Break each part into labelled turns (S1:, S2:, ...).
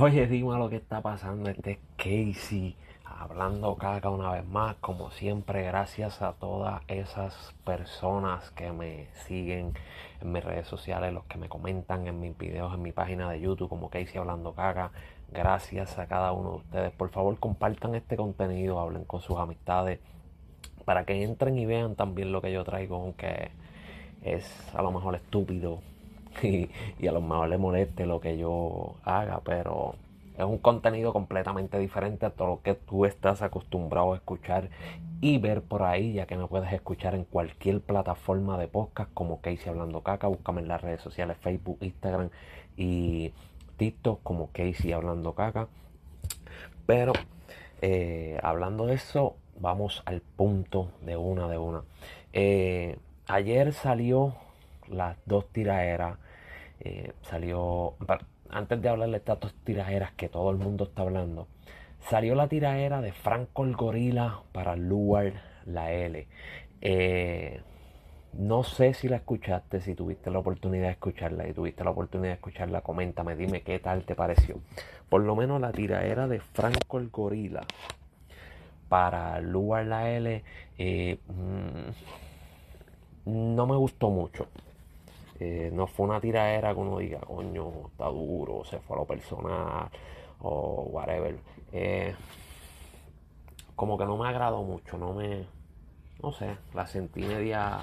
S1: Oye, dime lo que está pasando. Este es Casey hablando caca una vez más. Como siempre, gracias a todas esas personas que me siguen en mis redes sociales, los que me comentan en mis videos, en mi página de YouTube, como Casey hablando caca. Gracias a cada uno de ustedes. Por favor, compartan este contenido, hablen con sus amistades para que entren y vean también lo que yo traigo, aunque es a lo mejor estúpido y, a lo mejor le moleste lo que yo haga, pero es un contenido completamente diferente a todo lo que tú estás acostumbrado a escuchar y ver por ahí, ya que me puedes escuchar en cualquier plataforma de podcast como Casey Hablando Caca. Búscame en las redes sociales Facebook, Instagram y TikTok como Casey Hablando Caca. Pero eh, hablando de eso, vamos al punto de una de una. Eh, ayer salió las dos tiraderas eh, salió, antes de hablar de estas tiraderas que todo el mundo está hablando, salió la tiradera de Franco el Gorila para Luar la L. Eh, no sé si la escuchaste, si tuviste la oportunidad de escucharla y tuviste la oportunidad de escucharla, coméntame, dime qué tal te pareció. Por lo menos la tiradera de Franco el Gorila para Luar la L eh, mm, no me gustó mucho. Eh, no fue una tiradera que uno diga, coño, está duro, se fue a lo personal o whatever. Eh, como que no me agradó mucho, no me. No sé, la sentí media.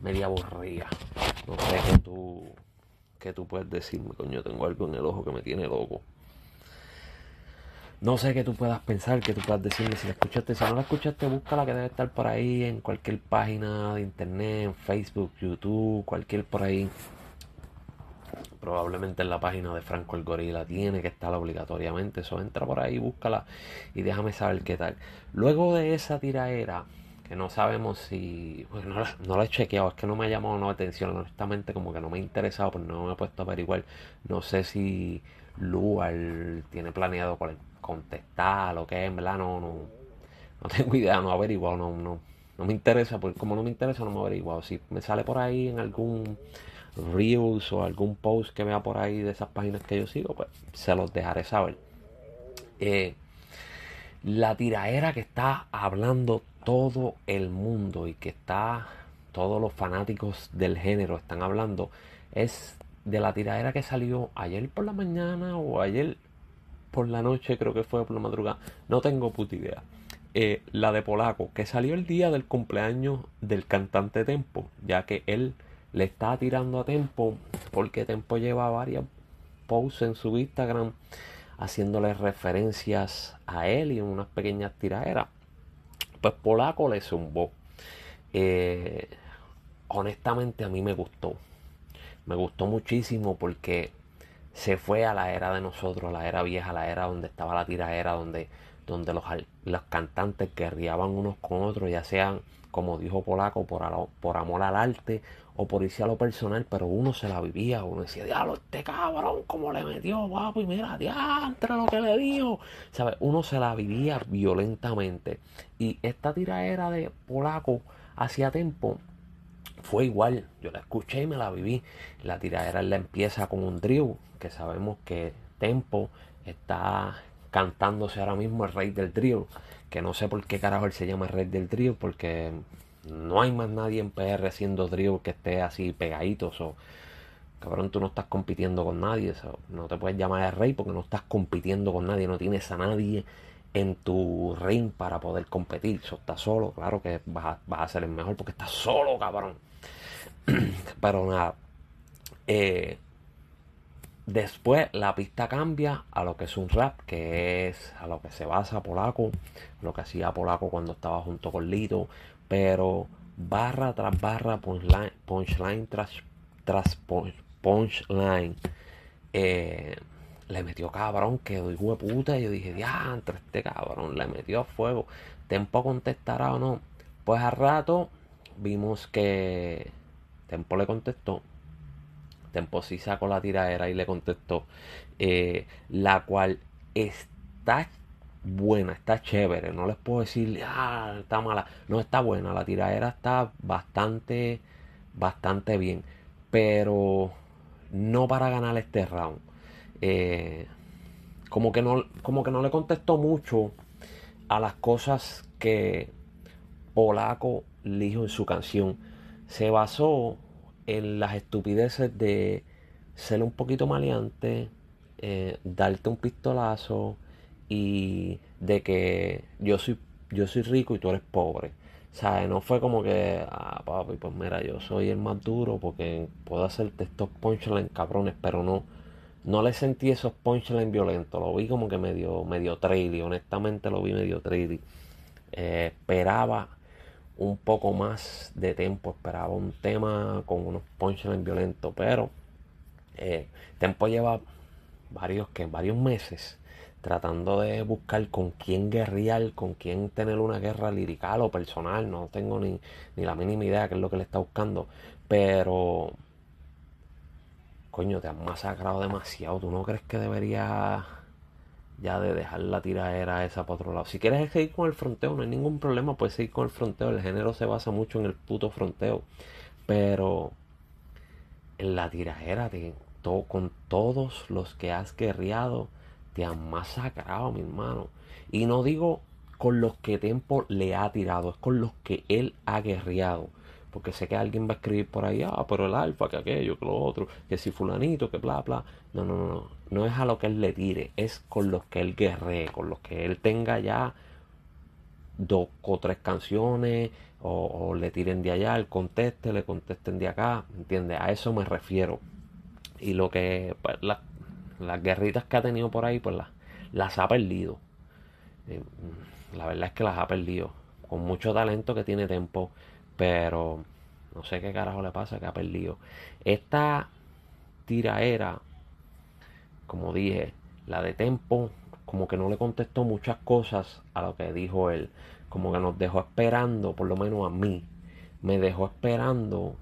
S1: media aburrida. No sé qué tú. qué tú puedes decirme, coño, tengo algo en el ojo que me tiene loco. No sé qué tú puedas pensar, qué tú puedas decirme. Si la escuchaste, si no la escuchaste, búscala que debe estar por ahí en cualquier página de internet, en Facebook, YouTube, cualquier por ahí. Probablemente en la página de Franco el Gorila tiene que estar obligatoriamente. Eso entra por ahí, búscala y déjame saber qué tal. Luego de esa tiraera, que no sabemos si. Pues no, la he chequeado, es que no me ha llamado la atención. Honestamente, como que no me ha interesado, pero no me he puesto a averiguar. No sé si Luar tiene planeado cuál contestar lo que es, verdad, no, no, no tengo idea, no he averiguado, no, no, no me interesa, porque como no me interesa, no me he averiguado. Si me sale por ahí en algún Reels o algún post que vea por ahí de esas páginas que yo sigo, pues se los dejaré saber. Eh, la tiraera que está hablando todo el mundo y que está todos los fanáticos del género están hablando es de la tiraera que salió ayer por la mañana o ayer por la noche, creo que fue por la madrugada, no tengo puta idea. Eh, la de Polaco, que salió el día del cumpleaños del cantante Tempo, ya que él le está tirando a Tempo, porque Tempo lleva varias posts en su Instagram haciéndole referencias a él y unas pequeñas tiraderas. Pues Polaco le zumbó. Eh, honestamente a mí me gustó. Me gustó muchísimo porque se fue a la era de nosotros, la era vieja, la era donde estaba la tiraera, donde, donde los, los cantantes guerriaban unos con otros, ya sean, como dijo Polaco, por, por amor al arte o por irse a lo personal, pero uno se la vivía, uno decía, diablo, este cabrón, como le metió, guapo, y mira, diantre lo que le dijo. ¿Sabes? Uno se la vivía violentamente. Y esta tiraera de Polaco hacía tiempo fue igual, yo la escuché y me la viví. La tiradera la empieza con un drill, que sabemos que Tempo está cantándose ahora mismo el rey del drill, que no sé por qué carajo él se llama el rey del drill, porque no hay más nadie en PR haciendo drill que esté así pegadito. o cabrón, tú no estás compitiendo con nadie, no te puedes llamar el rey porque no estás compitiendo con nadie, no tienes a nadie en tu ring para poder competir. So, estás solo, claro que vas a, ser el mejor porque estás solo, cabrón. Pero nada. Eh, después la pista cambia a lo que es un rap, que es a lo que se basa Polaco, lo que hacía Polaco cuando estaba junto con Lito, pero barra tras barra, punchline, punchline tras, tras punchline. Eh, le metió cabrón, que hijo de puta. Y yo dije, diantre, este cabrón le metió a fuego. Tempo contestará o no. Pues al rato vimos que Tempo le contestó. Tempo sí sacó la tiradera y le contestó. Eh, la cual está buena, está chévere. No les puedo decir, ah, está mala. No está buena. La tiradera está bastante, bastante bien. Pero no para ganar este round. Eh, como que no, como que no le contestó mucho a las cosas que Polaco dijo en su canción. Se basó en las estupideces de ser un poquito maleante, eh, darte un pistolazo y de que yo soy, yo soy rico y tú eres pobre. ¿Sabes? No fue como que, ah, papi, pues mira, yo soy el más duro porque puedo hacerte estos punchlines cabrones, pero no, no le sentí esos punchlines violentos. Lo vi como que medio, medio traily, honestamente lo vi medio traily. Eh, esperaba un poco más de tiempo, esperaba un tema con unos punchlines violentos, pero eh, Tempo lleva varios, que varios meses tratando de buscar con quién guerrear, con quién tener una guerra lirical o personal, no tengo ni, ni la mínima idea qué es lo que le está buscando, pero coño, te han masacrado demasiado, ¿tú no crees que debería ya de dejar la tiradera esa para otro lado? Si quieres seguir con el fronteo, no hay ningún problema, puedes seguir con el fronteo, el género se basa mucho en el puto fronteo, pero en la tiradera, con todos los que has guerreado, te han masacrado, mi hermano. Y no digo con los que Tempo le ha tirado, es con los que él ha guerreado. Porque sé que alguien va a escribir por ahí, ah, pero el alfa, que aquello, que lo otro, que si fulanito, que bla, bla. No, no, no, no. No es a lo que él le tire, es con los que él guerree, con los que él tenga ya dos o tres canciones, o, le tiren de allá, él conteste, le contesten de acá, ¿entiendes? A eso me refiero. Y lo que, pues, las guerritas que ha tenido por ahí, pues las, las ha perdido. Eh, la verdad es que las ha perdido. Con mucho talento que tiene Tempo. Pero no sé qué carajo le pasa que ha perdido. Esta tiraera, como dije, la de Tempo, como que no le contestó muchas cosas a lo que dijo él. Como que nos dejó esperando, por lo menos a mí, me dejó esperando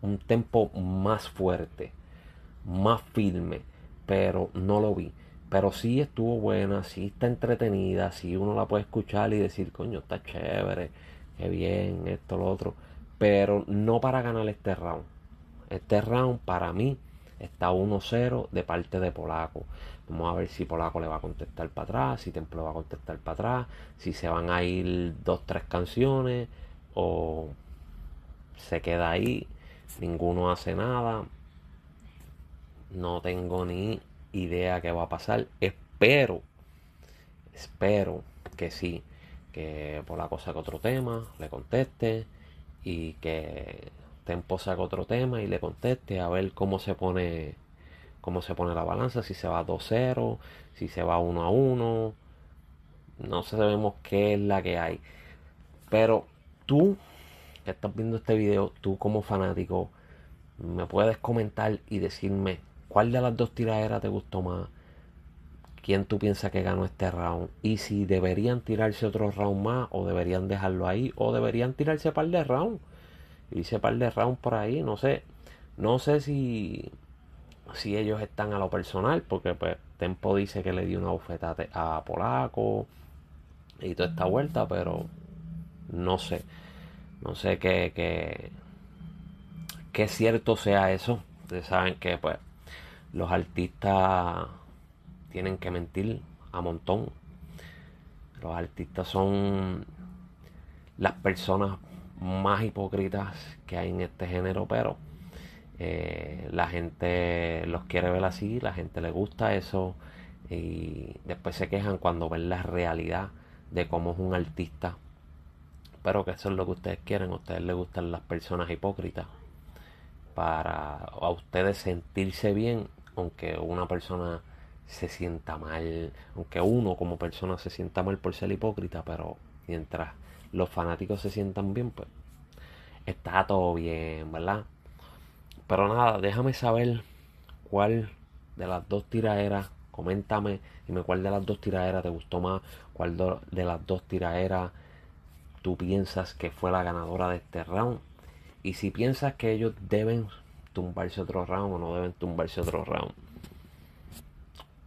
S1: un tempo más fuerte, más firme, pero no lo vi. Pero sí estuvo buena, sí está entretenida, sí uno la puede escuchar y decir, coño, está chévere qué bien, esto, lo otro. Pero no para ganar este round. Este round para mí está 1-0 de parte de Polaco. Vamos a ver si Polaco le va a contestar para atrás, si Templo va a contestar para atrás, si se van a ir dos, tres canciones o se queda ahí, ninguno hace nada. No tengo ni idea qué va a pasar. Espero, espero que sí que por la cosa que otro tema le conteste y que Tempo saque otro tema y le conteste a ver cómo se pone cómo se pone la balanza, si se va 2-0, si se va 1 a 1. No sabemos qué es la que hay. Pero tú que estás viendo este video, tú como fanático, me puedes comentar y decirme cuál de las dos tiraderas te gustó más quién tú piensas que ganó este round y si deberían tirarse otro round más o deberían dejarlo ahí o deberían tirarse par de round hice par de round por ahí no sé. No sé si si ellos están a lo personal porque pues Tempo dice que le dio una bufeta a Polaco y toda esta vuelta pero no sé. No sé qué que, que cierto sea eso. Ustedes saben que pues los artistas tienen que mentir a montón. Los artistas son las personas más hipócritas que hay en este género, pero eh, la gente los quiere ver así, la gente le gusta eso y después se quejan cuando ven la realidad de cómo es un artista. Pero que eso es lo que ustedes quieren, a ustedes les gustan las personas hipócritas para a ustedes sentirse bien, aunque una persona se sienta mal, aunque uno como persona se sienta mal por ser hipócrita, pero mientras los fanáticos se sientan bien, pues está todo bien, ¿verdad? Pero nada, déjame saber cuál de las dos tiraderas, coméntame, dime cuál de las dos tiraderas te gustó más, cuál de las dos tiraderas tú piensas que fue la ganadora de este round. Y si piensas que ellos deben tumbarse otro round o no deben tumbarse otro round.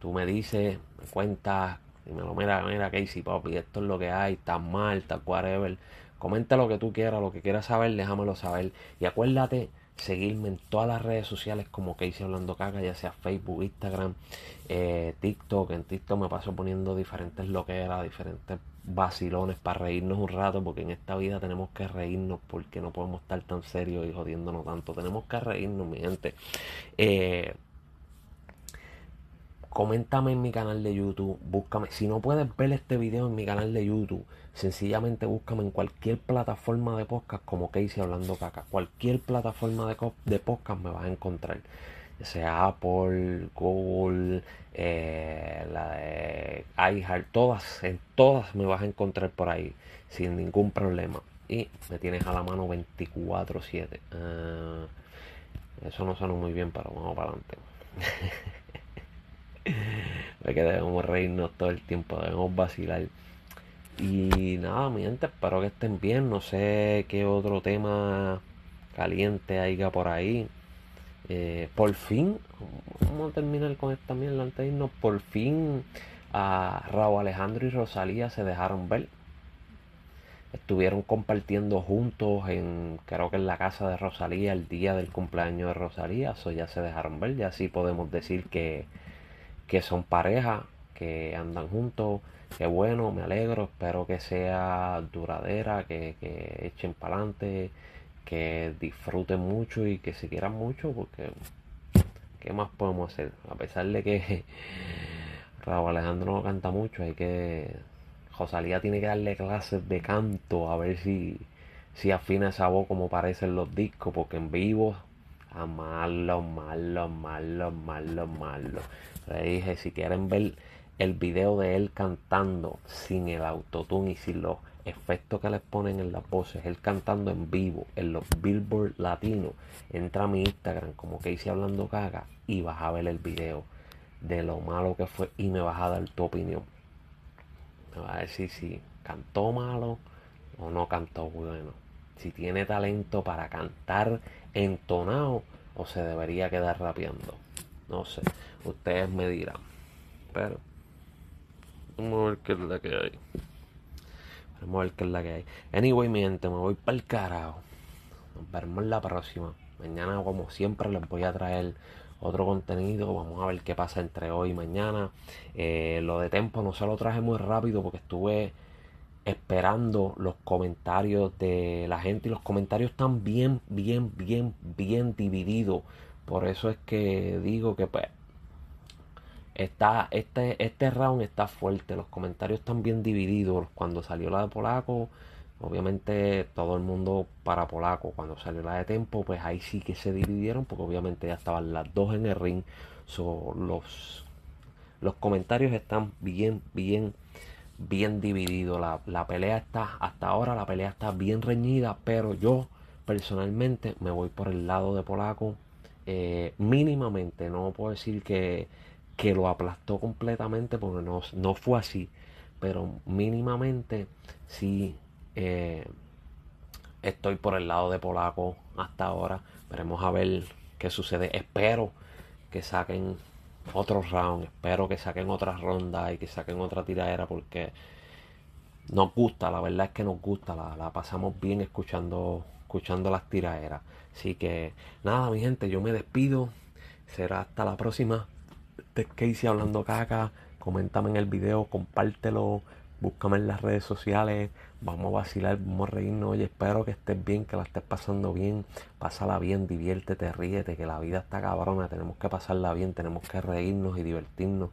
S1: Tú me dices, me cuentas, y me lo mira, mira Casey Papi, esto es lo que hay, está mal, está whatever. Comenta lo que tú quieras, lo que quieras saber, déjamelo saber. Y acuérdate seguirme en todas las redes sociales como Casey Hablando Caca, ya sea Facebook, Instagram, eh, TikTok. En TikTok me paso poniendo diferentes loqueras, diferentes vacilones para reírnos un rato, porque en esta vida tenemos que reírnos, porque no podemos estar tan serios y jodiéndonos tanto. Tenemos que reírnos, mi gente. Eh, coméntame en mi canal de YouTube, búscame. Si no puedes ver este video en mi canal de YouTube, sencillamente búscame en cualquier plataforma de podcast como Casey Hablando Caca. Cualquier plataforma de, de podcast me vas a encontrar. Ya sea Apple, Google, eh, la de iHeart, todas, en todas me vas a encontrar por ahí sin ningún problema. Y me tienes a la mano 24-7. Ah, eso no suena muy bien, pero vamos para adelante. que debemos reírnos todo el tiempo, debemos vacilar. Y nada, mi gente, espero que estén bien. No sé qué otro tema caliente haya por ahí. Eh, por fin, vamos a terminar con esta mierda antes de irnos. Por fin a Raúl Alejandro y Rosalía se dejaron ver. Estuvieron compartiendo juntos en, creo que en la casa de Rosalía, el día del cumpleaños de Rosalía. Eso ya se dejaron ver. Ya sí podemos decir que que son pareja, que andan juntos. Qué bueno, me alegro, espero que sea duradera, que, echen para adelante, que disfruten mucho y que se quieran mucho, porque ¿qué más podemos hacer? A pesar de que Raúl Alejandro no canta mucho, hay que. Rosalía tiene que darle clases de canto a ver si, si afina esa voz como parecen los discos, porque en vivo a malo, malo, malo, malo, malo. Le dije, si quieren ver el video de él cantando sin el autotune y sin los efectos que les ponen en las voces, él cantando en vivo en los Billboard latinos, entra a mi Instagram como que hice hablando caga y vas a ver el video de lo malo que fue y me vas a dar tu opinión. Me vas a decir si cantó malo o no cantó bueno. Si tiene talento para cantar entonado o se debería quedar rapeando. No sé, ustedes me dirán. Pero vamos a ver qué es la que hay. Vamos a ver qué es la que hay. Anyway, mi gente, me voy para el carajo. Nos vemos la próxima. Mañana, como siempre, les voy a traer otro contenido. Vamos a ver qué pasa entre hoy y mañana. Eh, lo de Tempo no se lo traje muy rápido porque estuve esperando los comentarios de la gente y los comentarios están bien, bien, bien, bien divididos. Por eso es que digo que pues está este este round está fuerte, los comentarios están bien divididos. Cuando salió la de Polaco, obviamente todo el mundo para Polaco. Cuando salió la de Tempo, pues ahí sí que se dividieron porque obviamente ya estaban las dos en el ring. So, los los comentarios están bien, bien bien dividido. La, pelea está, hasta ahora la pelea está bien reñida, pero yo personalmente me voy por el lado de Polaco. Eh, mínimamente, no puedo decir que, que, lo aplastó completamente porque no, no, fue así, pero mínimamente sí eh, estoy por el lado de Polaco hasta ahora. Veremos a ver qué sucede. Espero que saquen otro round. Espero que saquen otra ronda y que saquen otra tiradera porque nos gusta, la verdad es que nos gusta, la, pasamos bien escuchando, escuchando las tiraderas. Así que nada, mi gente, yo me despido. Será hasta la próxima. Este es Casey hablando caca. Coméntame en el video, compártelo, búscame en las redes sociales, vamos a vacilar, vamos a reírnos, y espero que estés bien, que la estés pasando bien, pásala bien, diviértete, ríete, que la vida está cabrona, tenemos que pasarla bien, tenemos que reírnos y divertirnos,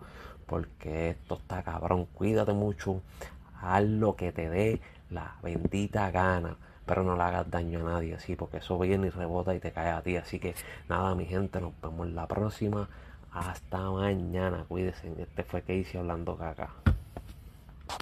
S1: porque esto está cabrón, cuídate mucho, haz lo que te dé la bendita gana, pero no le hagas daño a nadie, así, porque eso viene y rebota y te cae a ti, así que nada, mi gente, nos vemos la próxima, hasta mañana, cuídense, este fue Casey hablando caca.